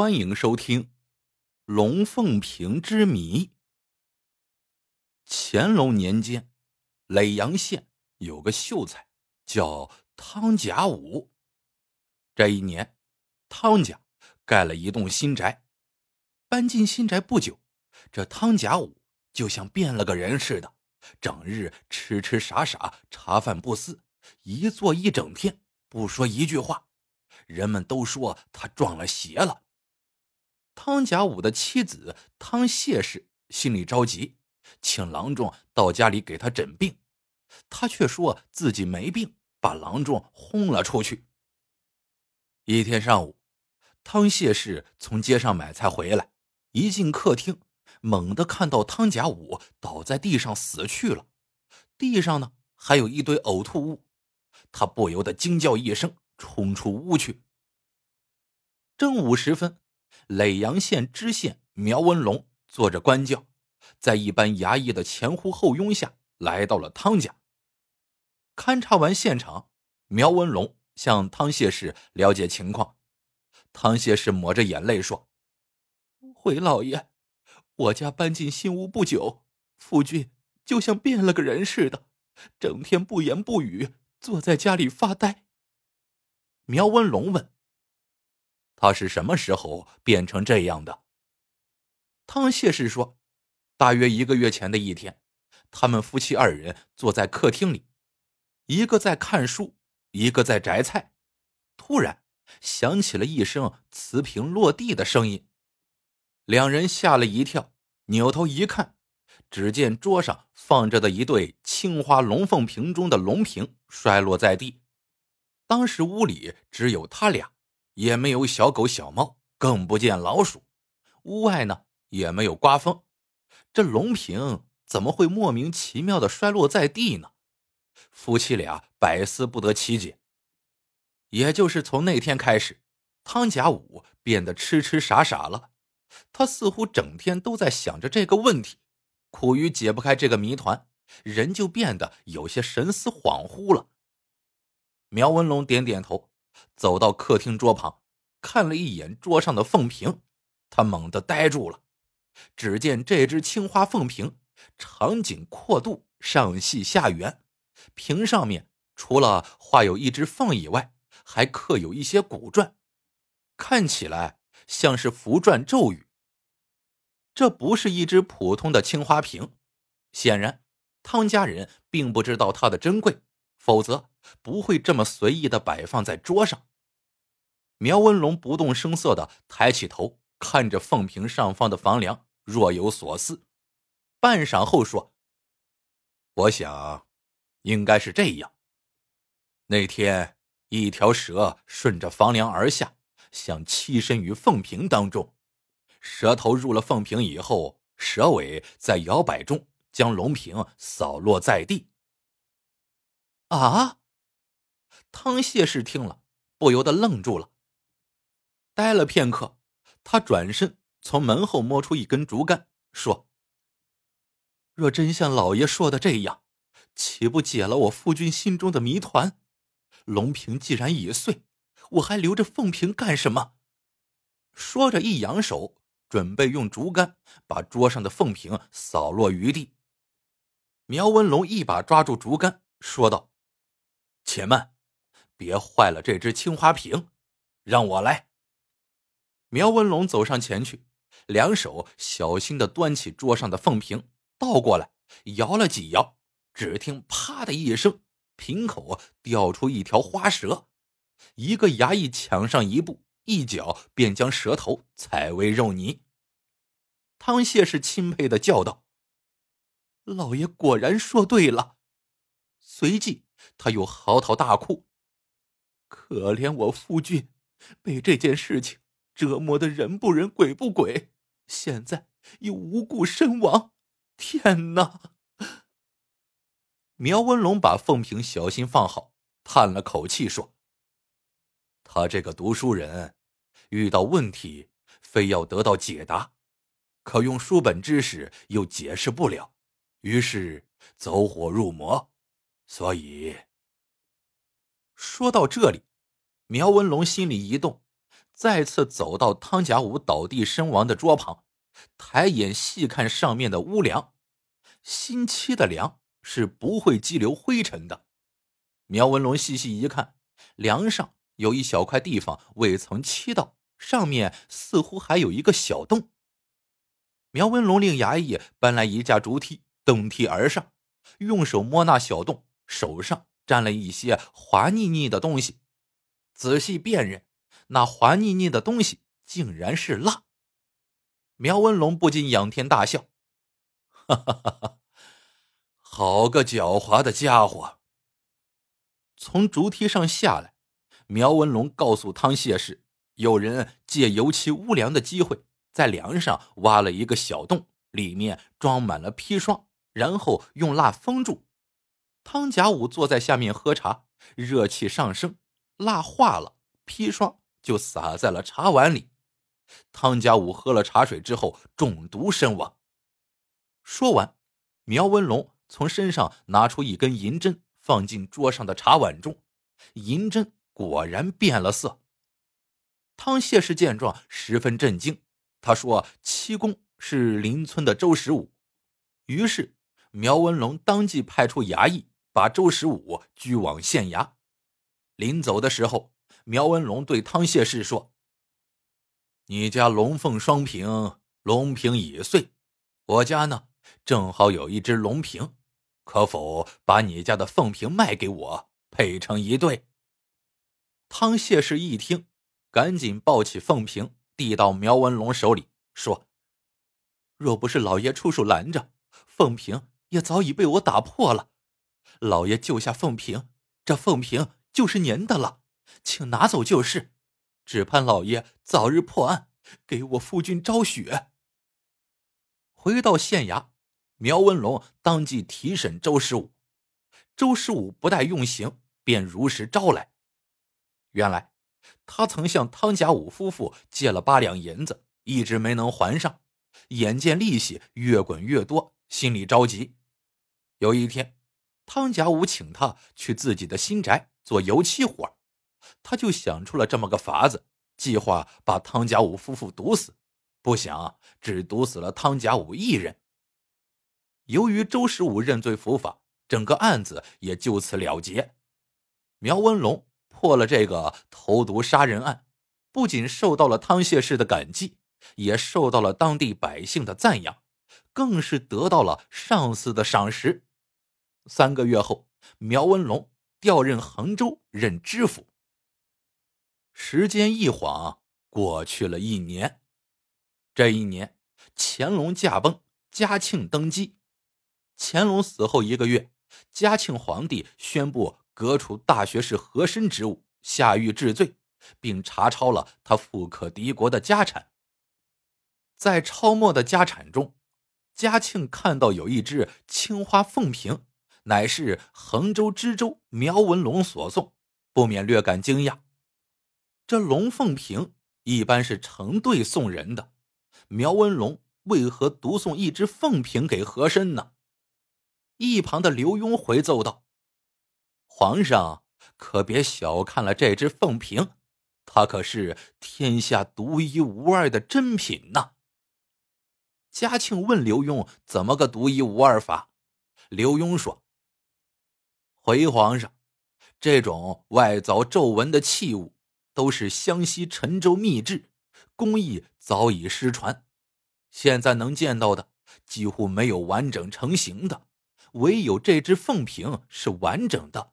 欢迎收听《龙凤屏之谜》。乾隆年间，耒阳县有个秀才叫汤甲武。这一年，汤家盖了一栋新宅。搬进新宅不久，这汤甲武就像变了个人似的，整日痴痴傻傻，茶饭不思，一坐一整天，不说一句话。人们都说他撞了邪了。汤甲武的妻子汤谢氏心里着急，请郎中到家里给他诊病，他却说自己没病，把郎中轰了出去。一天上午，汤谢氏从街上买菜回来，一进客厅，猛地看到汤甲武倒在地上死去了，地上呢还有一堆呕吐物，他不由得惊叫一声，冲出屋去。正午时分。耒阳县知县苗文龙坐着官轿，在一班衙役的前呼后拥下来到了汤家。勘察完现场，苗文龙向汤谢氏了解情况。汤谢氏抹着眼泪说：“回老爷，我家搬进新屋不久，夫君就像变了个人似的，整天不言不语，坐在家里发呆。”苗文龙问。他是什么时候变成这样的？汤谢氏说：“大约一个月前的一天，他们夫妻二人坐在客厅里，一个在看书，一个在摘菜。突然响起了一声瓷瓶落地的声音，两人吓了一跳，扭头一看，只见桌上放着的一对青花龙凤瓶中的龙瓶摔落在地。当时屋里只有他俩。”也没有小狗小猫，更不见老鼠。屋外呢也没有刮风，这龙瓶怎么会莫名其妙的摔落在地呢？夫妻俩百思不得其解。也就是从那天开始，汤甲武变得痴痴傻傻了。他似乎整天都在想着这个问题，苦于解不开这个谜团，人就变得有些神思恍惚了。苗文龙点点头。走到客厅桌旁，看了一眼桌上的凤瓶，他猛地呆住了。只见这只青花凤瓶长颈阔肚，上细下圆，瓶上面除了画有一只凤以外，还刻有一些古篆，看起来像是符篆咒语。这不是一只普通的青花瓶，显然汤家人并不知道它的珍贵。否则不会这么随意的摆放在桌上。苗文龙不动声色的抬起头，看着凤屏上方的房梁，若有所思。半晌后说：“我想，应该是这样。那天一条蛇顺着房梁而下，想栖身于凤屏当中。蛇头入了凤屏以后，蛇尾在摇摆中将龙屏扫落在地。”啊！汤谢氏听了，不由得愣住了。呆了片刻，他转身从门后摸出一根竹竿，说：“若真像老爷说的这样，岂不解了我夫君心中的谜团？龙瓶既然已碎，我还留着凤瓶干什么？”说着，一扬手，准备用竹竿把桌上的凤瓶扫落于地。苗文龙一把抓住竹竿，说道。且慢，别坏了这只青花瓶，让我来。苗文龙走上前去，两手小心的端起桌上的凤瓶，倒过来摇了几摇，只听“啪”的一声，瓶口掉出一条花蛇。一个衙役抢上一步，一脚便将蛇头踩为肉泥。汤谢氏钦佩的叫道：“老爷果然说对了。”随即。他又嚎啕大哭，可怜我夫君，被这件事情折磨的人不人鬼不鬼，现在又无故身亡。天哪！苗文龙把凤瓶小心放好，叹了口气说：“他这个读书人，遇到问题非要得到解答，可用书本知识又解释不了，于是走火入魔。”所以，说到这里，苗文龙心里一动，再次走到汤甲武倒地身亡的桌旁，抬眼细看上面的屋梁，新漆的梁是不会积留灰尘的。苗文龙细细一看，梁上有一小块地方未曾漆到，上面似乎还有一个小洞。苗文龙令衙役搬来一架竹梯，登梯而上，用手摸那小洞，手上沾了一些滑腻腻的东西，仔细辨认，那滑腻腻的东西竟然是蜡。苗文龙不禁仰天大笑：“哈哈哈哈！好个狡猾的家伙！”从竹梯上下来，苗文龙告诉汤谢氏，有人借油漆屋梁的机会，在梁上挖了一个小洞，里面装满了砒霜，然后用蜡封住。汤甲武坐在下面喝茶，热气上升，蜡化了，砒霜就洒在了茶碗里。汤甲武喝了茶水之后中毒身亡。说完，苗文龙从身上拿出一根银针。放进桌上的茶碗中，银针果然变了色。汤谢氏见状十分震惊，他说：“七公是邻村的周十五。”于是苗文龙当即派出衙役，把周十五拘往县衙。临走的时候，苗文龙对汤谢氏说：“你家龙凤双瓶，龙瓶已碎，我家呢正好有一只龙瓶。”可否把你家的凤瓶卖给我，配成一对？汤谢氏一听，赶紧抱起凤瓶，递到苗文龙手里，说：“若不是老爷出手拦着，凤瓶也早已被我打破了。老爷救下凤萍，这凤萍就是您的了，请拿走就是。只盼老爷早日破案，给我夫君昭雪。”回到县衙。苗文龙当即提审周十五，周十五不待用刑，便如实招来。原来，他曾向汤家武夫妇借了八两银子，一直没能还上，眼见利息越滚越多，心里着急。有一天，汤家武请他去自己的新宅做油漆活，他就想出了这么个法子，计划把汤家武夫妇毒死，不想只毒死了汤家武一人。由于周十五认罪伏法，整个案子也就此了结。苗文龙破了这个投毒杀人案，不仅受到了汤谢氏的感激，也受到了当地百姓的赞扬，更是得到了上司的赏识。三个月后，苗文龙调任衡州任知府。时间一晃过去了一年，这一年，乾隆驾崩，嘉庆登基。乾隆死后一个月，嘉庆皇帝宣布革除大学士和珅职务，下狱治罪，并查抄了他富可敌国的家产。在抄没的家产中，嘉庆看到有一只青花凤瓶，乃是衡州知州苗文龙所送，不免略感惊讶。这龙凤瓶一般是成对送人的，苗文龙为何独送一只凤瓶给和珅呢？一旁的刘墉回奏道：“皇上可别小看了这只凤瓶，它可是天下独一无二的珍品呐。”嘉庆问刘墉：“怎么个独一无二法？”刘墉说：“回皇上，这种外凿皱纹的器物，都是湘西陈州秘制，工艺早已失传，现在能见到的几乎没有完整成型的。”唯有这只凤瓶是完整的。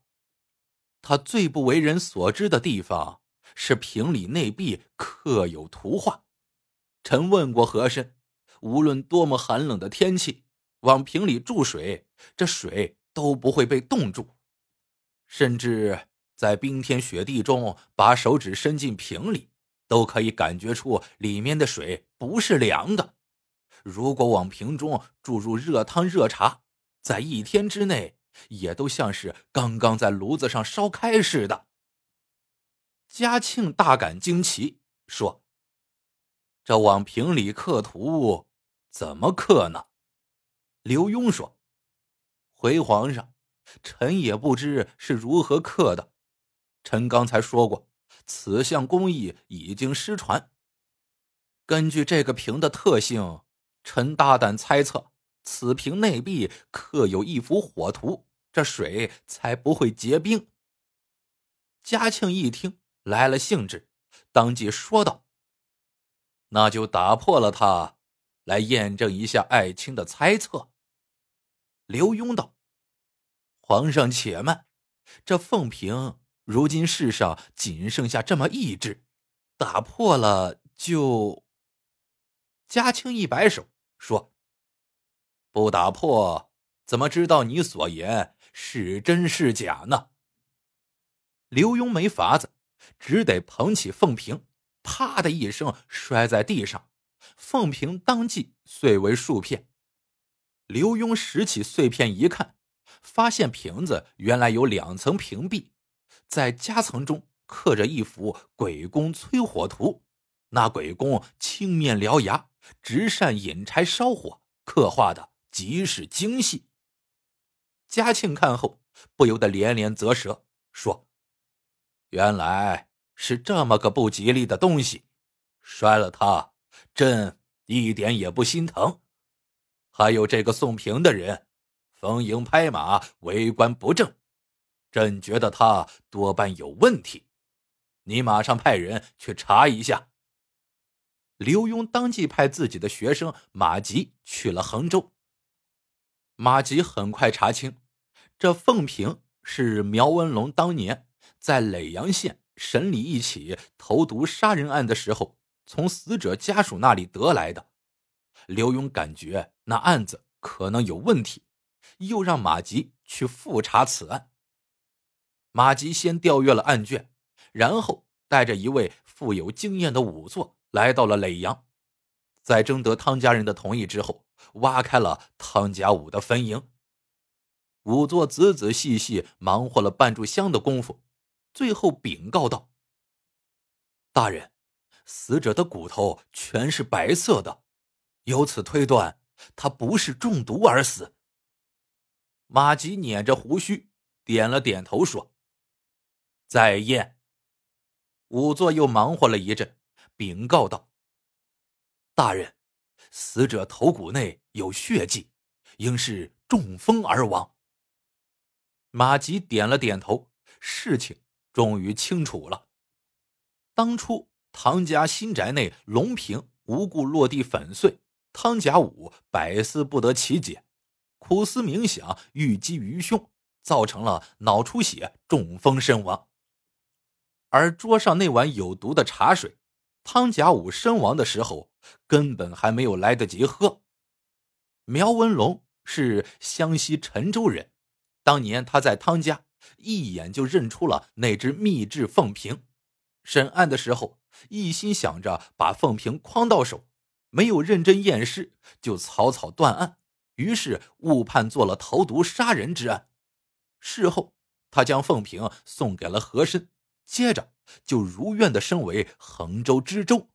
它最不为人所知的地方是瓶里内壁刻有图画。臣问过和珅，无论多么寒冷的天气，往瓶里注水，这水都不会被冻住。甚至在冰天雪地中，把手指伸进瓶里，都可以感觉出里面的水不是凉的。如果往瓶中注入热汤、热茶，在一天之内，也都像是刚刚在炉子上烧开似的。嘉庆大感惊奇，说：“这往瓶里刻图，怎么刻呢？”刘墉说：“回皇上，臣也不知是如何刻的。臣刚才说过，此项工艺已经失传。根据这个瓶的特性，臣大胆猜测，此瓶内壁刻有一幅火图，这水才不会结冰。嘉庆一听来了兴致，当即说道：“那就打破了它，来验证一下爱卿的猜测。”刘墉道：“皇上且慢，这凤瓶如今世上仅剩下这么一只，打破了就……”嘉庆一摆手说：“不打破，怎么知道你所言是真是假呢？”刘墉没法子，只得捧起凤瓶，啪的一声摔在地上，凤瓶当即碎为数片。刘墉拾起碎片一看，发现瓶子原来有两层瓶壁，在夹层中刻着一幅鬼公催火图，那鬼公青面獠牙，直扇引柴烧火，刻画的极是精细。嘉庆看后不由得连连啧舌，说：“原来是这么个不吉利的东西，摔了它，朕一点也不心疼。”还有这个送瓶的人，逢迎拍马，为官不正，朕觉得他多半有问题。你马上派人去查一下。刘墉当即派自己的学生马吉去了衡州。马吉很快查清，这凤瓶是苗文龙当年在耒阳县审理一起投毒杀人案的时候，从死者家属那里得来的。刘墉感觉那案子可能有问题，又让马吉去复查此案。马吉先调阅了案卷，然后带着一位富有经验的仵作来到了耒阳，在征得汤家人的同意之后，挖开了汤家武的坟茔。仵作仔仔细细忙活了半炷香的功夫，最后禀告道：“大人，死者的骨头全是白色的。”由此推断，他不是中毒而死。马吉捻着胡须，点了点头，说：“再验。”仵作又忙活了一阵，禀告道：“大人，死者头骨内有血迹，应是中风而亡。”马吉点了点头，事情终于清楚了。当初唐家新宅内龙瓶无故落地粉碎。汤甲武百思不得其解，苦思冥想，郁积于胸，造成了脑出血、中风身亡。而桌上那碗有毒的茶水，汤甲武身亡的时候根本还没有来得及喝。苗文龙是湘西陈州人，当年他在汤家一眼就认出了那只秘制凤瓶，审案的时候一心想着把凤瓶诓到手。没有认真验尸，就草草断案，于是误判做了投毒杀人之案。事后，他将凤萍送给了和珅，接着就如愿的升为衡州知州。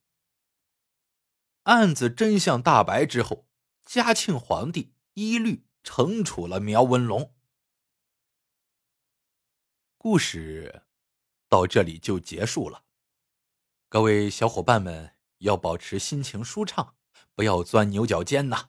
案子真相大白之后，嘉庆皇帝一律惩处了苗文龙。故事到这里就结束了，各位小伙伴们。要保持心情舒畅，不要钻牛角尖呐！